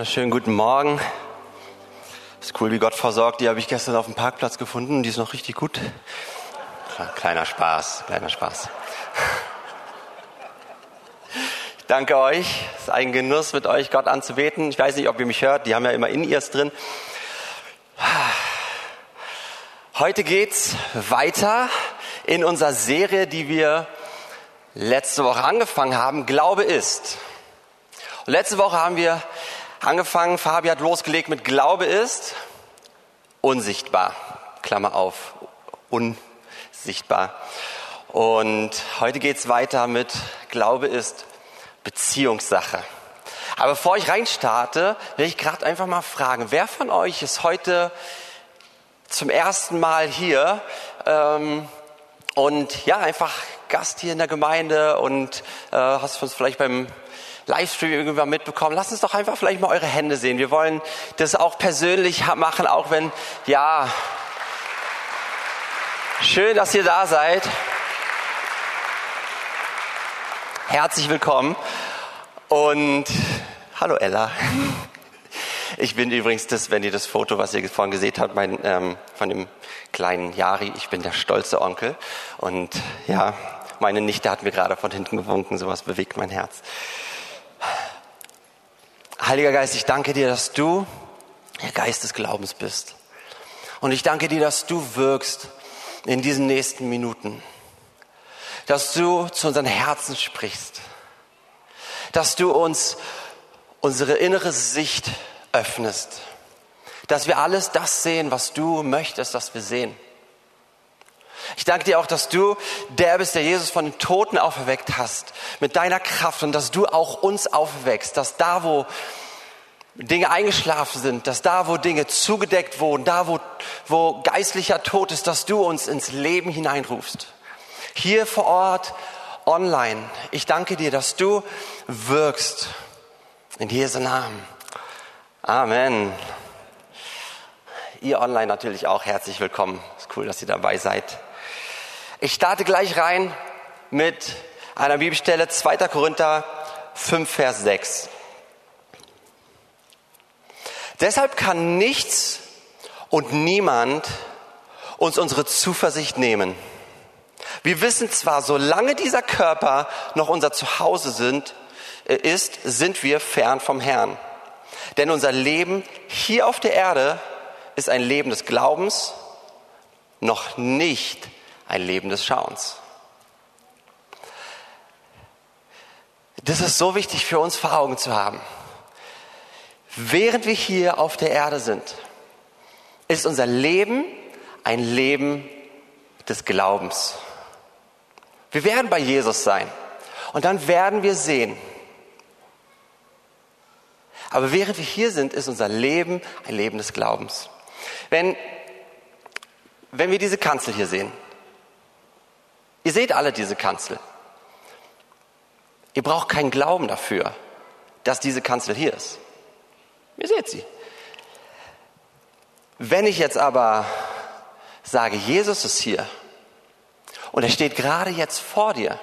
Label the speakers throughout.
Speaker 1: Wunderschönen guten Morgen. Ist cool, wie Gott versorgt. Die habe ich gestern auf dem Parkplatz gefunden. Die ist noch richtig gut. Kleiner Spaß, kleiner Spaß. Ich danke euch. Es ist ein Genuss, mit euch Gott anzubeten. Ich weiß nicht, ob ihr mich hört. Die haben ja immer In-Ears drin. Heute geht's weiter in unserer Serie, die wir letzte Woche angefangen haben. Glaube ist. Und letzte Woche haben wir angefangen, Fabi hat losgelegt mit Glaube ist unsichtbar. Klammer auf, unsichtbar. Und heute geht's weiter mit Glaube ist Beziehungssache. Aber bevor ich reinstarte, will ich gerade einfach mal fragen, wer von euch ist heute zum ersten Mal hier ähm, und ja, einfach Gast hier in der Gemeinde und äh, hast uns vielleicht beim Livestream irgendwann mitbekommen. Lasst uns doch einfach vielleicht mal eure Hände sehen. Wir wollen das auch persönlich machen, auch wenn, ja, schön, dass ihr da seid. Herzlich willkommen und hallo Ella. Ich bin übrigens das, wenn ihr das Foto, was ihr vorhin gesehen habt, mein, ähm, von dem kleinen Yari, ich bin der stolze Onkel. Und ja, meine Nichte hat mir gerade von hinten gewunken, sowas bewegt mein Herz. Heiliger Geist, ich danke dir, dass du der Geist des Glaubens bist. Und ich danke dir, dass du wirkst in diesen nächsten Minuten. Dass du zu unseren Herzen sprichst. Dass du uns unsere innere Sicht öffnest. Dass wir alles das sehen, was du möchtest, dass wir sehen. Ich danke dir auch, dass du der bist, der Jesus von den Toten auferweckt hast, mit deiner Kraft und dass du auch uns auferweckst, dass da, wo Dinge eingeschlafen sind, dass da, wo Dinge zugedeckt wurden, da, wo, wo geistlicher Tod ist, dass du uns ins Leben hineinrufst. Hier vor Ort, online. Ich danke dir, dass du wirkst. In Jesu Namen. Amen. Ihr online natürlich auch herzlich willkommen. Ist cool, dass ihr dabei seid. Ich starte gleich rein mit einer Bibelstelle 2. Korinther 5, Vers 6. Deshalb kann nichts und niemand uns unsere Zuversicht nehmen. Wir wissen zwar, solange dieser Körper noch unser Zuhause sind, äh, ist, sind wir fern vom Herrn. Denn unser Leben hier auf der Erde ist ein Leben des Glaubens, noch nicht ein Leben des Schauens. Das ist so wichtig für uns vor Augen zu haben. Während wir hier auf der Erde sind, ist unser Leben ein Leben des Glaubens. Wir werden bei Jesus sein und dann werden wir sehen. Aber während wir hier sind, ist unser Leben ein Leben des Glaubens. Wenn, wenn wir diese Kanzel hier sehen, Ihr seht alle diese Kanzel. Ihr braucht keinen Glauben dafür, dass diese Kanzel hier ist. Ihr seht sie. Wenn ich jetzt aber sage, Jesus ist hier und er steht gerade jetzt vor dir,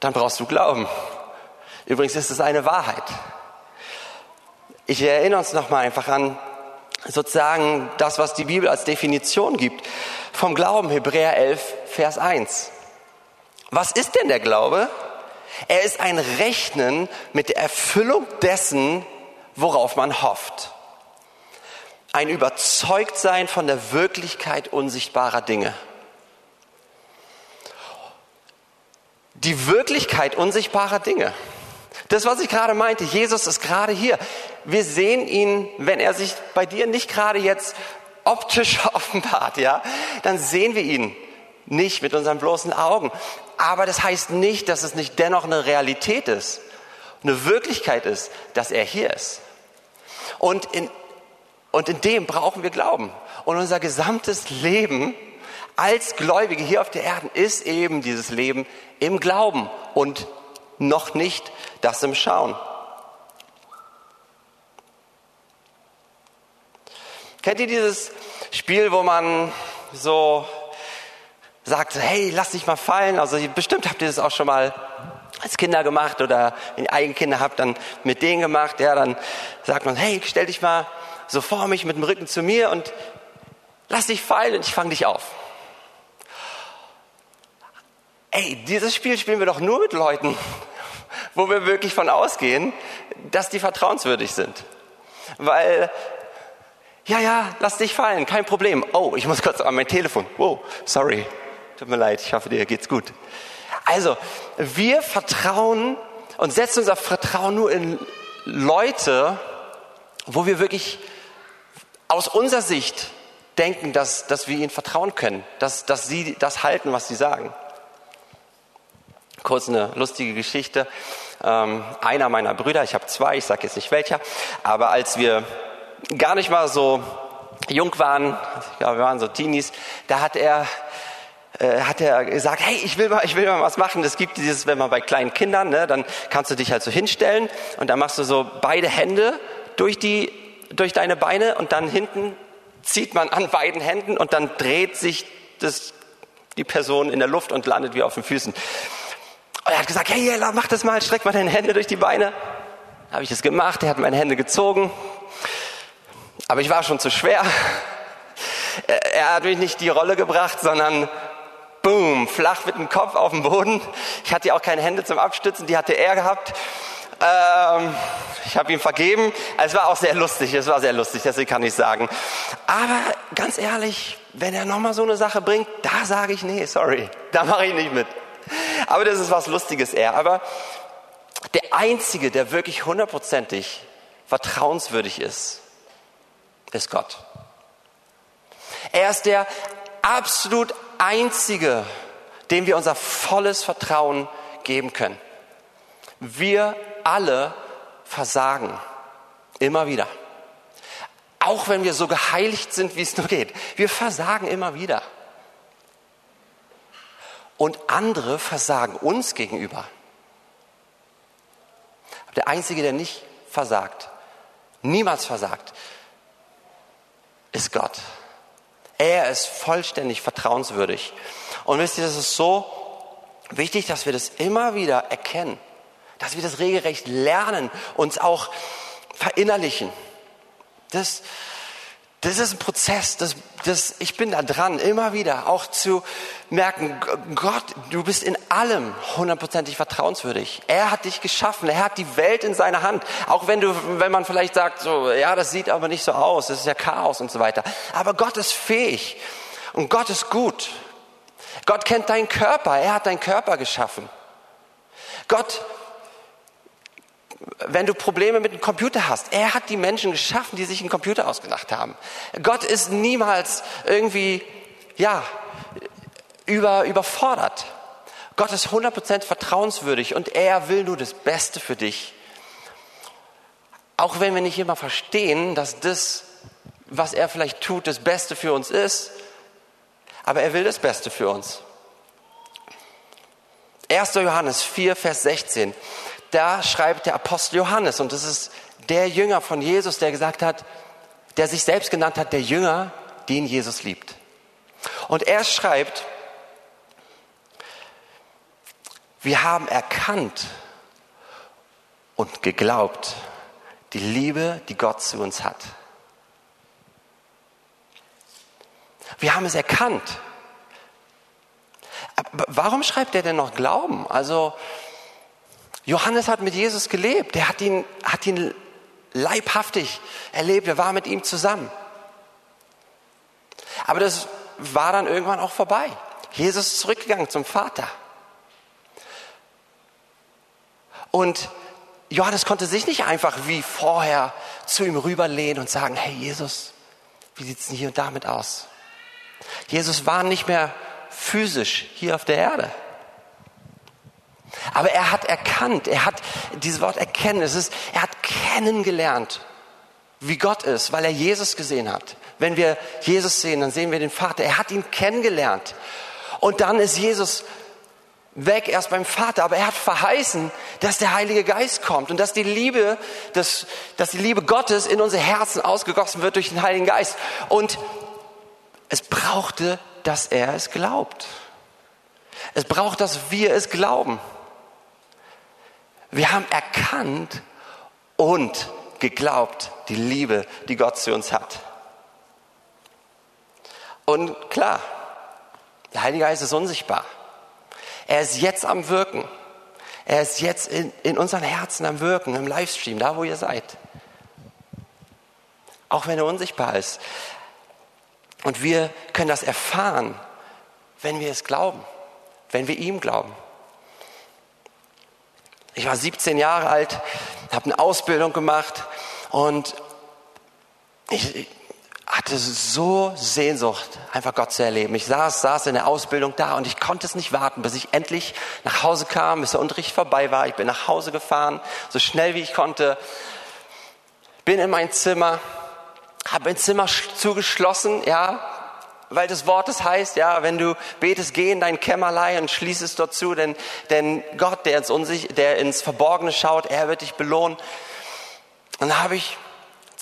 Speaker 1: dann brauchst du Glauben. Übrigens ist es eine Wahrheit. Ich erinnere uns nochmal einfach an sozusagen das, was die Bibel als Definition gibt vom Glauben, Hebräer 11, Vers 1. Was ist denn der Glaube? Er ist ein Rechnen mit der Erfüllung dessen, worauf man hofft. Ein Überzeugtsein von der Wirklichkeit unsichtbarer Dinge. Die Wirklichkeit unsichtbarer Dinge. Das, was ich gerade meinte, Jesus ist gerade hier. Wir sehen ihn, wenn er sich bei dir nicht gerade jetzt optisch offenbart, ja, dann sehen wir ihn nicht mit unseren bloßen Augen. Aber das heißt nicht, dass es nicht dennoch eine Realität ist, eine Wirklichkeit ist, dass er hier ist. Und in, und in dem brauchen wir Glauben. Und unser gesamtes Leben als Gläubige hier auf der Erde ist eben dieses Leben im Glauben und noch nicht das im Schauen. Kennt ihr dieses Spiel, wo man so sagt, hey, lass dich mal fallen? Also bestimmt habt ihr das auch schon mal als Kinder gemacht oder wenn ihr eigene Kinder habt, dann mit denen gemacht. Ja, dann sagt man, hey, stell dich mal so vor mich mit dem Rücken zu mir und lass dich fallen und ich fange dich auf. Ey, dieses Spiel spielen wir doch nur mit Leuten, wo wir wirklich von ausgehen, dass die vertrauenswürdig sind. Weil, ja, ja, lass dich fallen, kein Problem. Oh, ich muss kurz an mein Telefon. Wow, sorry. Tut mir leid, ich hoffe, dir geht's gut. Also, wir vertrauen und setzen unser Vertrauen nur in Leute, wo wir wirklich aus unserer Sicht denken, dass, dass wir ihnen vertrauen können, dass, dass sie das halten, was sie sagen. Kurz eine lustige Geschichte. Ähm, einer meiner Brüder, ich habe zwei, ich sage jetzt nicht welcher, aber als wir gar nicht mal so jung waren, ja, wir waren so Teenies, da hat er äh, hat er gesagt, hey, ich will mal, ich will mal was machen. Es gibt dieses, wenn man bei kleinen Kindern, ne, dann kannst du dich halt so hinstellen und dann machst du so beide Hände durch die, durch deine Beine und dann hinten zieht man an beiden Händen und dann dreht sich das, die Person in der Luft und landet wie auf den Füßen. Und er hat gesagt, hey, mach das mal, streck mal deine Hände durch die Beine. Habe ich das gemacht, er hat meine Hände gezogen. Aber ich war schon zu schwer. Er hat mich nicht die Rolle gebracht, sondern boom, flach mit dem Kopf auf dem Boden. Ich hatte auch keine Hände zum Abstützen, die hatte er gehabt. Ähm, ich habe ihm vergeben. Es war auch sehr lustig, es war sehr lustig, deswegen kann ich sagen. Aber ganz ehrlich, wenn er nochmal so eine Sache bringt, da sage ich, nee, sorry, da mache ich nicht mit. Aber das ist was Lustiges eher. Aber der Einzige, der wirklich hundertprozentig vertrauenswürdig ist, ist Gott. Er ist der absolut Einzige, dem wir unser volles Vertrauen geben können. Wir alle versagen. Immer wieder. Auch wenn wir so geheiligt sind, wie es nur geht. Wir versagen immer wieder. Und andere versagen uns gegenüber. Der Einzige, der nicht versagt, niemals versagt, ist Gott. Er ist vollständig vertrauenswürdig. Und wisst ihr, das ist so wichtig, dass wir das immer wieder erkennen, dass wir das regelrecht lernen, uns auch verinnerlichen. Das, das ist ein Prozess, das, das, ich bin da dran, immer wieder auch zu merken, Gott, du bist in allem hundertprozentig vertrauenswürdig. Er hat dich geschaffen, er hat die Welt in seiner Hand. Auch wenn du, wenn man vielleicht sagt, so, ja, das sieht aber nicht so aus, das ist ja Chaos und so weiter. Aber Gott ist fähig und Gott ist gut. Gott kennt deinen Körper, er hat deinen Körper geschaffen. Gott wenn du Probleme mit dem Computer hast. Er hat die Menschen geschaffen, die sich einen Computer ausgedacht haben. Gott ist niemals irgendwie, ja, über, überfordert. Gott ist 100% vertrauenswürdig und er will nur das Beste für dich. Auch wenn wir nicht immer verstehen, dass das, was er vielleicht tut, das Beste für uns ist, aber er will das Beste für uns. 1. Johannes 4, Vers 16 da schreibt der Apostel Johannes, und das ist der Jünger von Jesus, der gesagt hat, der sich selbst genannt hat, der Jünger, den Jesus liebt. Und er schreibt, wir haben erkannt und geglaubt die Liebe, die Gott zu uns hat. Wir haben es erkannt. Aber warum schreibt er denn noch Glauben? Also Johannes hat mit Jesus gelebt. Er hat ihn, hat ihn leibhaftig erlebt. Er war mit ihm zusammen. Aber das war dann irgendwann auch vorbei. Jesus ist zurückgegangen zum Vater. Und Johannes konnte sich nicht einfach wie vorher zu ihm rüberlehnen und sagen, hey Jesus, wie sieht es denn hier und damit aus? Jesus war nicht mehr physisch hier auf der Erde. Aber er hat erkannt, er hat dieses Wort erkennen, es ist, er hat kennengelernt, wie Gott ist, weil er Jesus gesehen hat. Wenn wir Jesus sehen, dann sehen wir den Vater. Er hat ihn kennengelernt. Und dann ist Jesus weg erst beim Vater, aber er hat verheißen, dass der Heilige Geist kommt und dass die Liebe, dass, dass die Liebe Gottes in unsere Herzen ausgegossen wird durch den Heiligen Geist. Und es brauchte, dass er es glaubt. Es braucht, dass wir es glauben. Wir haben erkannt und geglaubt die Liebe, die Gott zu uns hat. Und klar, der Heilige Geist ist unsichtbar. Er ist jetzt am Wirken. Er ist jetzt in, in unseren Herzen am Wirken, im Livestream, da wo ihr seid. Auch wenn er unsichtbar ist. Und wir können das erfahren, wenn wir es glauben, wenn wir ihm glauben. Ich war 17 Jahre alt, habe eine Ausbildung gemacht und ich hatte so Sehnsucht, einfach Gott zu erleben. Ich saß, saß in der Ausbildung da und ich konnte es nicht warten, bis ich endlich nach Hause kam, bis der Unterricht vorbei war. Ich bin nach Hause gefahren, so schnell wie ich konnte, bin in mein Zimmer, habe mein Zimmer zugeschlossen, ja, weil das Wort es heißt, ja, wenn du betest, geh in dein Kämmerlein und schließ es dort zu, denn, denn Gott, der ins, Unsich der ins Verborgene schaut, er wird dich belohnen. Dann habe ich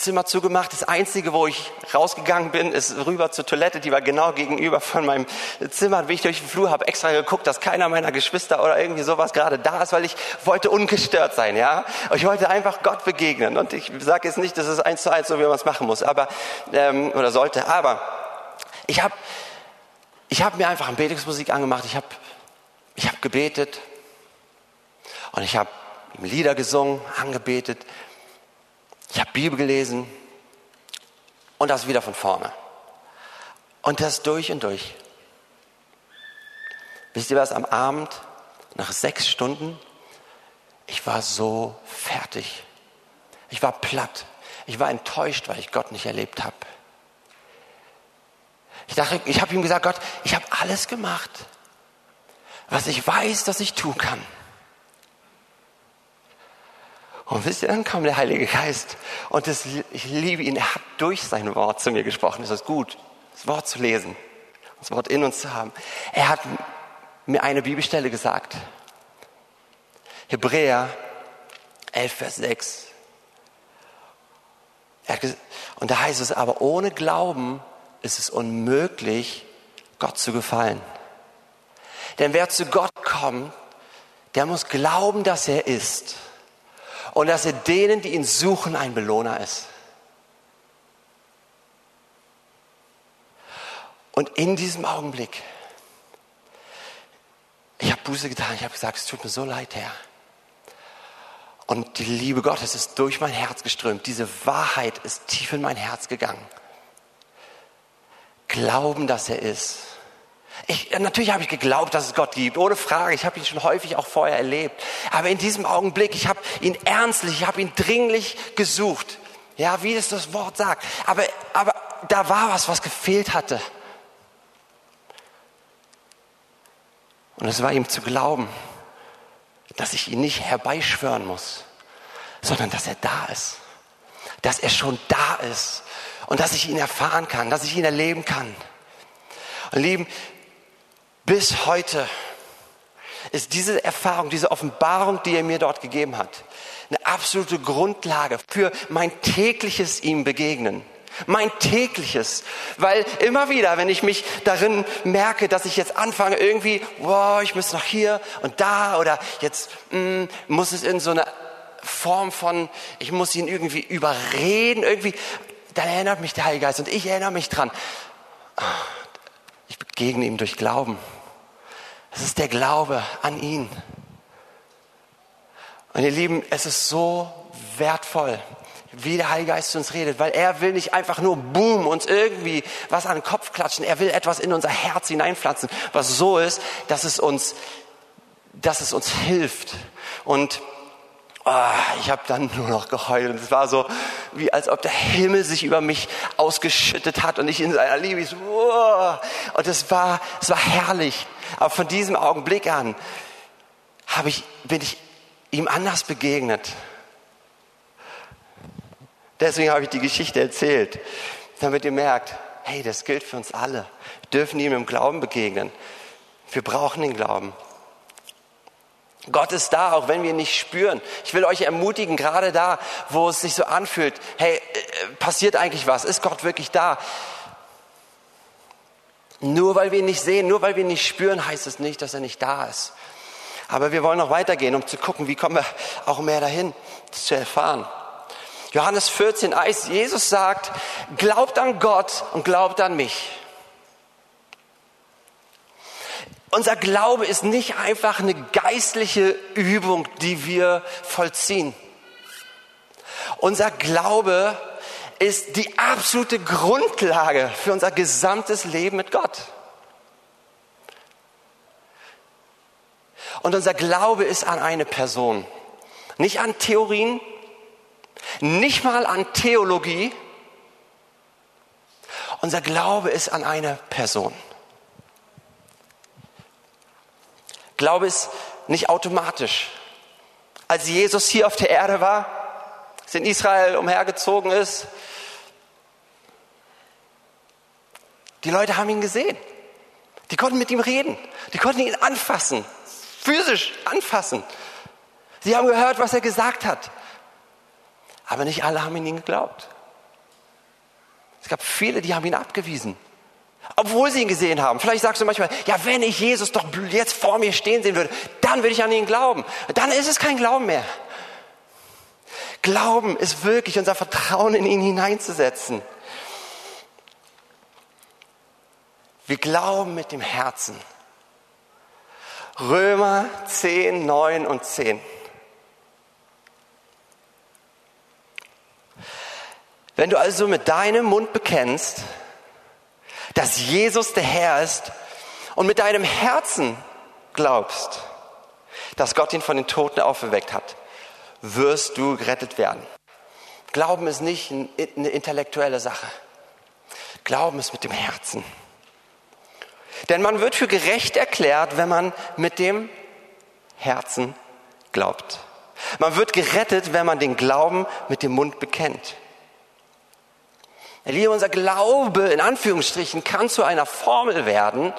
Speaker 1: Zimmer zugemacht. Das Einzige, wo ich rausgegangen bin, ist rüber zur Toilette. Die war genau gegenüber von meinem Zimmer. Wie ich durch den Flur habe extra geguckt, dass keiner meiner Geschwister oder irgendwie sowas gerade da ist, weil ich wollte ungestört sein, ja. Ich wollte einfach Gott begegnen. Und ich sage jetzt nicht, dass es eins zu eins so, wie man es machen muss, aber ähm, oder sollte. Aber ich habe ich hab mir einfach Betungsmusik angemacht. Ich habe ich hab gebetet und ich habe Lieder gesungen, angebetet. Ich habe Bibel gelesen und das wieder von vorne. Und das durch und durch. Wisst ihr was, am Abend, nach sechs Stunden, ich war so fertig. Ich war platt. Ich war enttäuscht, weil ich Gott nicht erlebt habe. Ich dachte, ich habe ihm gesagt, Gott, ich habe alles gemacht, was ich weiß, dass ich tun kann. Und wisst ihr, dann kam der Heilige Geist. Und das, ich liebe ihn. Er hat durch sein Wort zu mir gesprochen. Es ist gut, das Wort zu lesen, das Wort in uns zu haben. Er hat mir eine Bibelstelle gesagt. Hebräer 11, Vers 6. und da heißt es, aber ohne Glauben ist es unmöglich, Gott zu gefallen. Denn wer zu Gott kommt, der muss glauben, dass er ist und dass er denen, die ihn suchen, ein Belohner ist. Und in diesem Augenblick, ich habe Buße getan, ich habe gesagt, es tut mir so leid, Herr. Und die Liebe Gottes ist durch mein Herz geströmt. Diese Wahrheit ist tief in mein Herz gegangen. Glauben, dass er ist ich, natürlich habe ich geglaubt, dass es Gott gibt, ohne Frage. Ich habe ihn schon häufig auch vorher erlebt. Aber in diesem Augenblick, ich habe ihn ernstlich, ich habe ihn dringlich gesucht. Ja, wie es das Wort sagt. Aber, aber da war was, was gefehlt hatte. Und es war ihm zu glauben, dass ich ihn nicht herbeischwören muss, sondern dass er da ist. Dass er schon da ist. Und dass ich ihn erfahren kann, dass ich ihn erleben kann. Und Lieben, bis heute ist diese Erfahrung, diese Offenbarung, die er mir dort gegeben hat, eine absolute Grundlage für mein tägliches ihm begegnen. Mein tägliches. Weil immer wieder, wenn ich mich darin merke, dass ich jetzt anfange, irgendwie, wow, ich muss noch hier und da oder jetzt mm, muss es in so eine Form von, ich muss ihn irgendwie überreden, irgendwie, dann erinnert mich der Heilige Geist und ich erinnere mich dran. Ich begegne ihm durch Glauben. Es ist der Glaube an ihn. Und ihr Lieben, es ist so wertvoll, wie der Heilige Geist zu uns redet, weil er will nicht einfach nur boom uns irgendwie was an den Kopf klatschen, er will etwas in unser Herz hineinpflanzen, was so ist, dass es uns, dass es uns hilft. Und oh, ich habe dann nur noch geheult es war so, wie als ob der Himmel sich über mich ausgeschüttet hat und ich in seiner Liebe so, oh, und es war, es war herrlich. Aber von diesem Augenblick an habe ich, bin ich ihm anders begegnet. Deswegen habe ich die Geschichte erzählt, damit ihr merkt, hey, das gilt für uns alle. Wir dürfen ihm im Glauben begegnen. Wir brauchen den Glauben. Gott ist da, auch wenn wir ihn nicht spüren. Ich will euch ermutigen, gerade da, wo es sich so anfühlt, hey, äh, passiert eigentlich was? Ist Gott wirklich da? Nur weil wir ihn nicht sehen, nur weil wir ihn nicht spüren, heißt es nicht, dass er nicht da ist. Aber wir wollen noch weitergehen, um zu gucken, wie kommen wir auch mehr dahin, das zu erfahren. Johannes 14, Jesus sagt, glaubt an Gott und glaubt an mich. Unser Glaube ist nicht einfach eine geistliche Übung, die wir vollziehen. Unser Glaube ist die absolute Grundlage für unser gesamtes Leben mit Gott. Und unser Glaube ist an eine Person, nicht an Theorien, nicht mal an Theologie. Unser Glaube ist an eine Person. Glaube ist nicht automatisch. Als Jesus hier auf der Erde war, als in Israel umhergezogen ist, die Leute haben ihn gesehen. Die konnten mit ihm reden. Die konnten ihn anfassen, physisch anfassen. Sie haben gehört, was er gesagt hat. Aber nicht alle haben ihn geglaubt. Es gab viele, die haben ihn abgewiesen obwohl sie ihn gesehen haben. Vielleicht sagst du manchmal, ja, wenn ich Jesus doch jetzt vor mir stehen sehen würde, dann würde ich an ihn glauben. Dann ist es kein Glauben mehr. Glauben ist wirklich unser Vertrauen in ihn hineinzusetzen. Wir glauben mit dem Herzen. Römer 10, 9 und 10. Wenn du also mit deinem Mund bekennst, dass Jesus der Herr ist und mit deinem Herzen glaubst, dass Gott ihn von den Toten auferweckt hat, wirst du gerettet werden. Glauben ist nicht eine intellektuelle Sache. Glauben ist mit dem Herzen. Denn man wird für gerecht erklärt, wenn man mit dem Herzen glaubt. Man wird gerettet, wenn man den Glauben mit dem Mund bekennt. Liebe, unser Glaube in Anführungsstrichen kann zu einer Formel werden.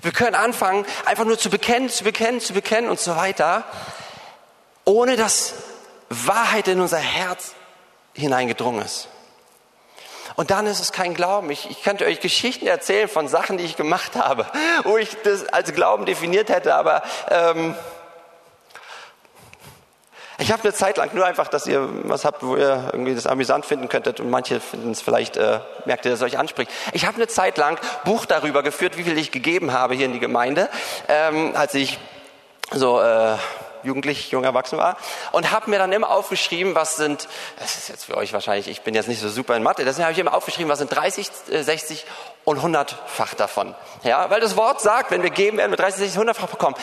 Speaker 1: Wir können anfangen, einfach nur zu bekennen, zu bekennen, zu bekennen und so weiter, ohne dass Wahrheit in unser Herz hineingedrungen ist. Und dann ist es kein Glauben. Ich, ich könnte euch Geschichten erzählen von Sachen, die ich gemacht habe, wo ich das als Glauben definiert hätte, aber ähm, ich habe eine Zeit lang nur einfach, dass ihr was habt, wo ihr irgendwie das amüsant finden könntet und manche finden es vielleicht, äh, merkt ihr, dass es euch anspricht. Ich habe eine Zeit lang Buch darüber geführt, wie viel ich gegeben habe hier in die Gemeinde, ähm, als ich so äh, jugendlich, jung erwachsen war und habe mir dann immer aufgeschrieben, was sind, das ist jetzt für euch wahrscheinlich, ich bin jetzt nicht so super in Mathe, deswegen habe ich immer aufgeschrieben, was sind 30, 60 und 100-fach davon. Ja, weil das Wort sagt, wenn wir geben, werden wir 30, 60, 100-fach bekommen.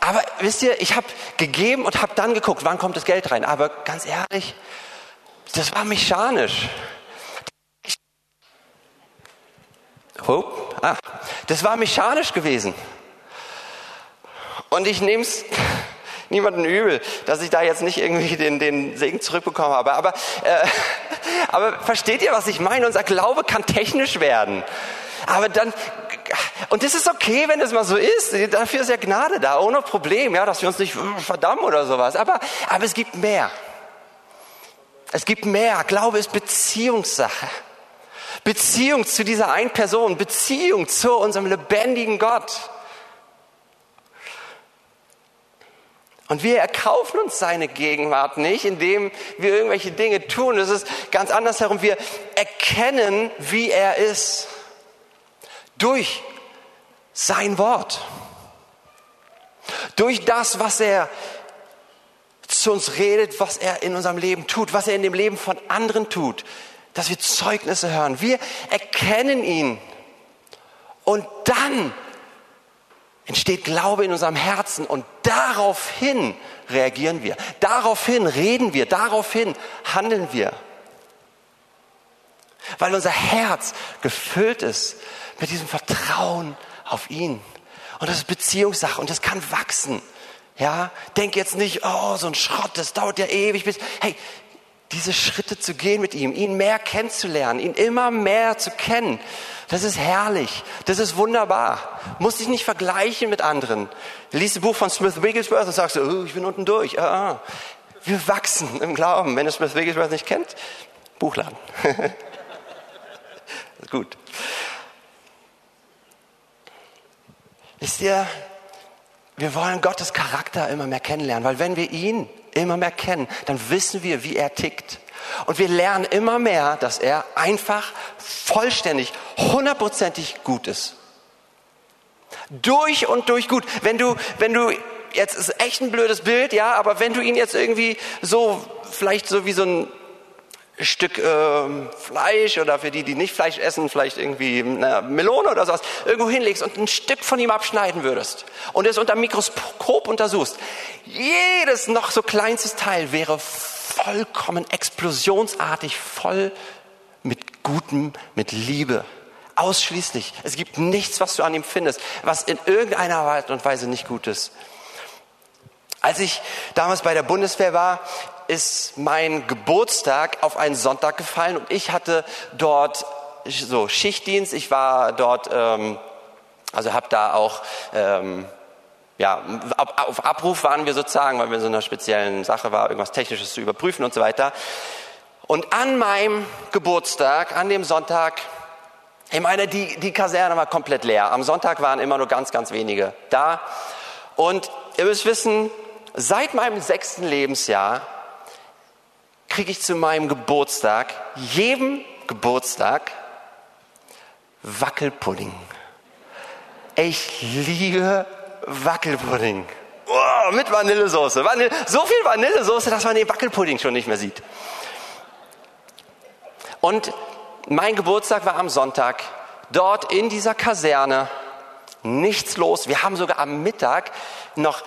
Speaker 1: Aber wisst ihr, ich habe gegeben und habe dann geguckt, wann kommt das Geld rein. Aber ganz ehrlich, das war mechanisch. Oh, ah, das war mechanisch gewesen. Und ich nehme es niemanden übel, dass ich da jetzt nicht irgendwie den, den Segen zurückbekommen habe. Aber, äh, aber versteht ihr, was ich meine? Unser Glaube kann technisch werden. Aber dann, und das ist okay, wenn es mal so ist. Dafür ist ja Gnade da, ohne Problem, ja, dass wir uns nicht verdammen oder sowas. Aber, aber es gibt mehr. Es gibt mehr. Glaube ist Beziehungssache. Beziehung zu dieser einen Person, Beziehung zu unserem lebendigen Gott. Und wir erkaufen uns seine Gegenwart nicht, indem wir irgendwelche Dinge tun. Es ist ganz anders herum. Wir erkennen, wie er ist. Durch sein Wort. Durch das, was er zu uns redet, was er in unserem Leben tut, was er in dem Leben von anderen tut. Dass wir Zeugnisse hören. Wir erkennen ihn. Und dann entsteht Glaube in unserem Herzen und daraufhin reagieren wir, daraufhin reden wir, daraufhin handeln wir. Weil unser Herz gefüllt ist mit diesem Vertrauen auf ihn. Und das ist Beziehungssache und das kann wachsen. Ja, denk jetzt nicht, oh, so ein Schrott, das dauert ja ewig bis, hey, diese Schritte zu gehen mit ihm, ihn mehr kennenzulernen, ihn immer mehr zu kennen. Das ist herrlich, das ist wunderbar. Muss dich nicht vergleichen mit anderen. Lies das Buch von Smith Wigglesworth und sagst, oh, ich bin unten durch. Ah, ah. wir wachsen im Glauben. Wenn du Smith Wigglesworth nicht kennt, Buchladen. Gut. Wisst ihr, wir wollen Gottes Charakter immer mehr kennenlernen, weil wenn wir ihn immer mehr kennen, dann wissen wir, wie er tickt. Und wir lernen immer mehr, dass er einfach vollständig, hundertprozentig gut ist. Durch und durch gut. Wenn du, wenn du, jetzt ist echt ein blödes Bild, ja, aber wenn du ihn jetzt irgendwie so, vielleicht so wie so ein Stück äh, Fleisch oder für die, die nicht Fleisch essen, vielleicht irgendwie eine Melone oder sowas, irgendwo hinlegst und ein Stück von ihm abschneiden würdest und es unter Mikroskop untersuchst, jedes noch so kleinstes Teil wäre vollkommen explosionsartig voll mit Gutem, mit Liebe. Ausschließlich. Es gibt nichts, was du an ihm findest, was in irgendeiner Art und Weise nicht gut ist. Als ich damals bei der Bundeswehr war, ist mein Geburtstag auf einen Sonntag gefallen und ich hatte dort so Schichtdienst. Ich war dort, ähm, also habe da auch ähm, ja, auf Abruf waren wir sozusagen, weil wir in so einer speziellen Sache war, irgendwas Technisches zu überprüfen und so weiter. Und an meinem Geburtstag, an dem Sonntag, ich meine, die, die Kaserne war komplett leer. Am Sonntag waren immer nur ganz, ganz wenige da. Und ihr müsst wissen, seit meinem sechsten Lebensjahr kriege ich zu meinem Geburtstag, jedem Geburtstag, Wackelpudding. Ich liebe Wackelpudding. Oh, mit Vanillesoße. Vanille, so viel Vanillesoße, dass man den Wackelpudding schon nicht mehr sieht. Und mein Geburtstag war am Sonntag. Dort in dieser Kaserne nichts los. Wir haben sogar am Mittag noch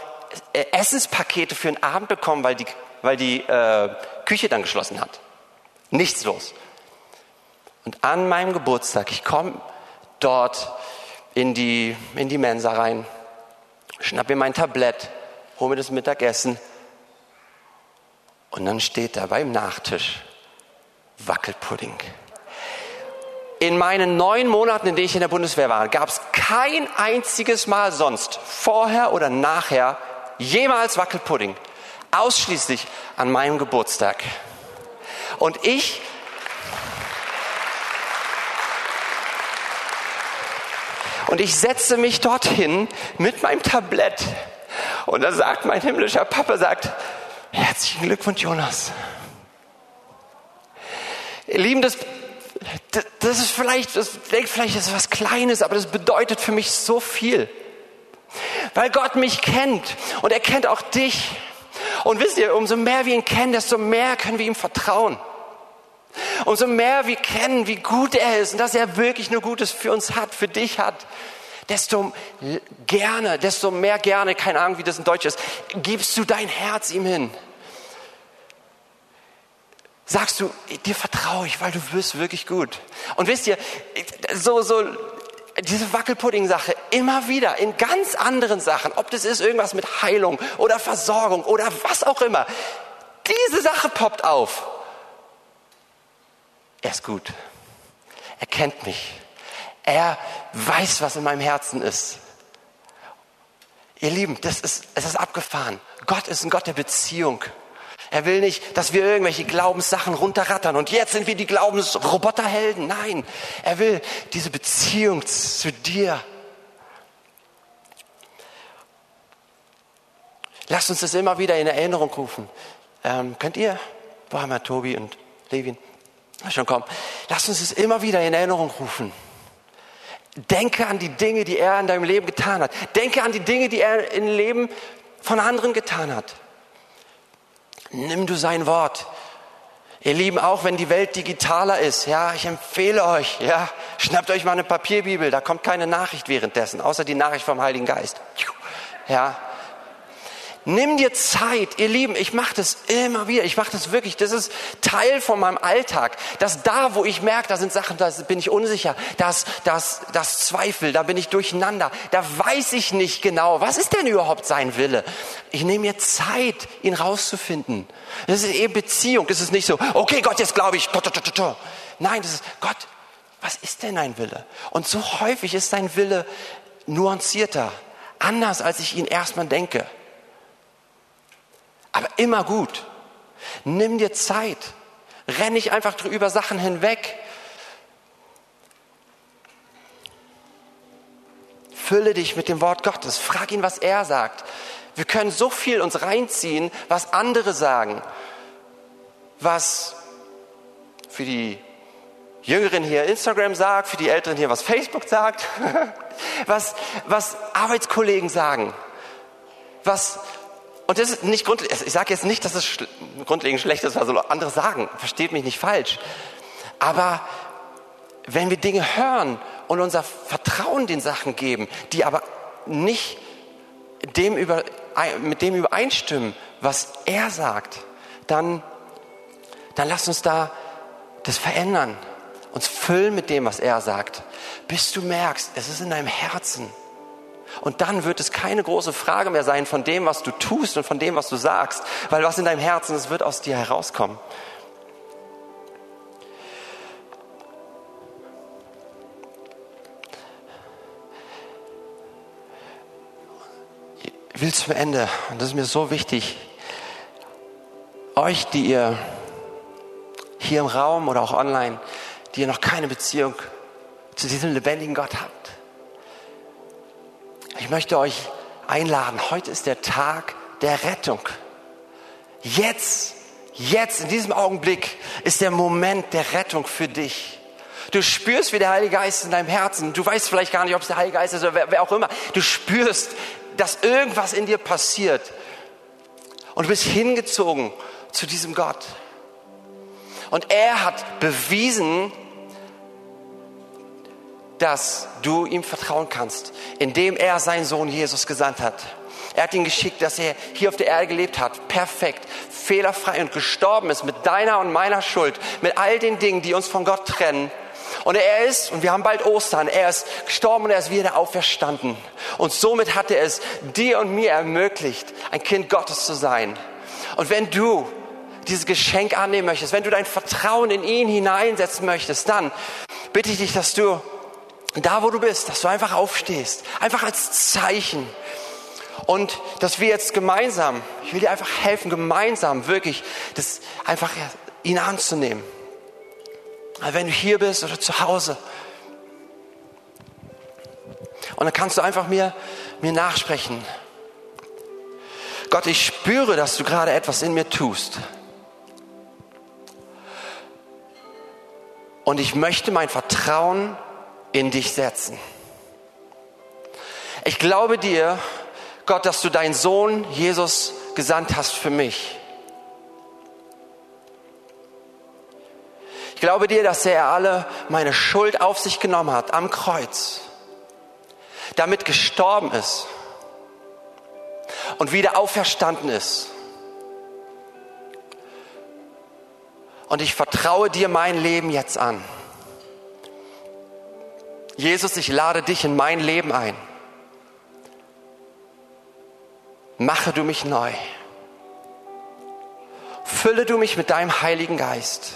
Speaker 1: äh, Essenspakete für den Abend bekommen, weil die, weil die äh, Küche dann geschlossen hat. Nichts los. Und an meinem Geburtstag, ich komme dort in die, in die Mensa rein, schnapp mir mein Tablett, hole mir das Mittagessen und dann steht da beim Nachtisch Wackelpudding. In meinen neun Monaten, in denen ich in der Bundeswehr war, gab es kein einziges Mal sonst, vorher oder nachher, jemals Wackelpudding. Ausschließlich an meinem Geburtstag. Und ich Und ich setze mich dorthin mit meinem Tablett. Und da sagt mein himmlischer Papa, sagt, herzlichen Glückwunsch, Jonas. Ihr Lieben, das, das ist vielleicht, das denkt vielleicht, das ist was Kleines, aber das bedeutet für mich so viel. Weil Gott mich kennt und er kennt auch dich. Und wisst ihr, umso mehr wir ihn kennen, desto mehr können wir ihm vertrauen. Umso mehr wir kennen, wie gut er ist und dass er wirklich nur Gutes für uns hat, für dich hat, desto gerne, desto mehr gerne, keine Ahnung, wie das in Deutsch ist, gibst du dein Herz ihm hin. Sagst du, dir vertraue ich, weil du wirst wirklich gut. Und wisst ihr, so, so, diese Wackelpudding-Sache immer wieder in ganz anderen Sachen, ob das ist irgendwas mit Heilung oder Versorgung oder was auch immer. Diese Sache poppt auf. Er ist gut. Er kennt mich. Er weiß, was in meinem Herzen ist. Ihr Lieben, das ist, es ist abgefahren. Gott ist ein Gott der Beziehung. Er will nicht, dass wir irgendwelche Glaubenssachen runterrattern und jetzt sind wir die Glaubensroboterhelden. Nein, er will diese Beziehung zu dir. Lasst uns das immer wieder in Erinnerung rufen. Ähm, könnt ihr, wo haben wir Tobi und Levin? Schon kommen. Lasst uns das immer wieder in Erinnerung rufen. Denke an die Dinge, die er in deinem Leben getan hat. Denke an die Dinge, die er im Leben von anderen getan hat. Nimm du sein Wort. Ihr Lieben, auch wenn die Welt digitaler ist, ja, ich empfehle euch, ja, schnappt euch mal eine Papierbibel, da kommt keine Nachricht währenddessen, außer die Nachricht vom Heiligen Geist. Ja, Nimm dir Zeit, ihr Lieben, ich mache das immer wieder, ich mache das wirklich, das ist Teil von meinem Alltag, dass da, wo ich merke, da sind Sachen, da bin ich unsicher, das, das, das Zweifel, da bin ich durcheinander, da weiß ich nicht genau, was ist denn überhaupt sein Wille? Ich nehme mir Zeit, ihn rauszufinden. Das ist eben Beziehung, das ist nicht so, okay Gott, jetzt glaube ich, nein, das ist, Gott, was ist denn dein Wille? Und so häufig ist dein Wille nuancierter, anders, als ich ihn erstmal denke aber immer gut. Nimm dir Zeit. Renn nicht einfach über Sachen hinweg. Fülle dich mit dem Wort Gottes. Frag ihn, was er sagt. Wir können so viel uns reinziehen, was andere sagen. Was für die Jüngeren hier Instagram sagt, für die Älteren hier was Facebook sagt, was, was Arbeitskollegen sagen, was, und das ist nicht grundlegend, ich sage jetzt nicht, dass es grundlegend schlecht ist, was andere sagen, versteht mich nicht falsch, aber wenn wir Dinge hören und unser Vertrauen den Sachen geben, die aber nicht dem über, mit dem übereinstimmen, was er sagt, dann, dann lasst uns da das verändern, uns füllen mit dem, was er sagt, bis du merkst, es ist in deinem Herzen. Und dann wird es keine große Frage mehr sein von dem, was du tust und von dem, was du sagst, weil was in deinem Herzen ist, wird aus dir herauskommen. Ich will zum Ende, und das ist mir so wichtig, euch, die ihr hier im Raum oder auch online, die ihr noch keine Beziehung zu diesem lebendigen Gott habt. Ich möchte euch einladen, heute ist der Tag der Rettung. Jetzt, jetzt, in diesem Augenblick ist der Moment der Rettung für dich. Du spürst, wie der Heilige Geist ist in deinem Herzen. Du weißt vielleicht gar nicht, ob es der Heilige Geist ist oder wer, wer auch immer. Du spürst, dass irgendwas in dir passiert. Und du bist hingezogen zu diesem Gott. Und er hat bewiesen, dass du ihm vertrauen kannst, indem er seinen Sohn Jesus gesandt hat. Er hat ihn geschickt, dass er hier auf der Erde gelebt hat, perfekt, fehlerfrei und gestorben ist mit deiner und meiner Schuld, mit all den Dingen, die uns von Gott trennen und er ist, und wir haben bald Ostern, er ist gestorben und er ist wieder auferstanden. Und somit hat er es dir und mir ermöglicht, ein Kind Gottes zu sein. Und wenn du dieses Geschenk annehmen möchtest, wenn du dein Vertrauen in ihn hineinsetzen möchtest, dann bitte ich dich, dass du da, wo du bist, dass du einfach aufstehst. Einfach als Zeichen. Und dass wir jetzt gemeinsam, ich will dir einfach helfen, gemeinsam wirklich das einfach ihn anzunehmen. Wenn du hier bist oder zu Hause. Und dann kannst du einfach mir, mir nachsprechen. Gott, ich spüre, dass du gerade etwas in mir tust. Und ich möchte mein Vertrauen in dich setzen. Ich glaube dir, Gott, dass du deinen Sohn Jesus gesandt hast für mich. Ich glaube dir, dass er alle meine Schuld auf sich genommen hat am Kreuz, damit gestorben ist und wieder auferstanden ist. Und ich vertraue dir mein Leben jetzt an. Jesus, ich lade dich in mein Leben ein. Mache du mich neu. Fülle du mich mit deinem Heiligen Geist.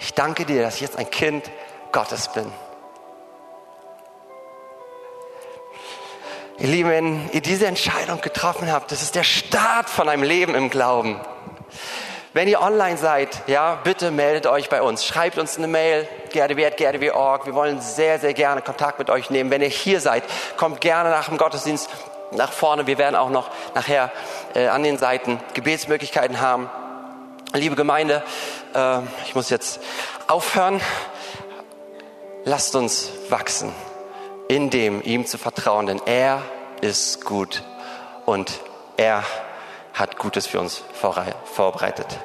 Speaker 1: Ich danke dir, dass ich jetzt ein Kind Gottes bin. Ihr Lieben, wenn ihr diese Entscheidung getroffen habt, das ist der Start von einem Leben im Glauben. Wenn ihr online seid, ja, bitte meldet euch bei uns. Schreibt uns eine Mail, gerdw.gerdw.org. Wir wollen sehr, sehr gerne Kontakt mit euch nehmen. Wenn ihr hier seid, kommt gerne nach dem Gottesdienst nach vorne. Wir werden auch noch nachher äh, an den Seiten Gebetsmöglichkeiten haben. Liebe Gemeinde, äh, ich muss jetzt aufhören. Lasst uns wachsen, in dem ihm zu vertrauen, denn er ist gut und er hat Gutes für uns vorbereitet.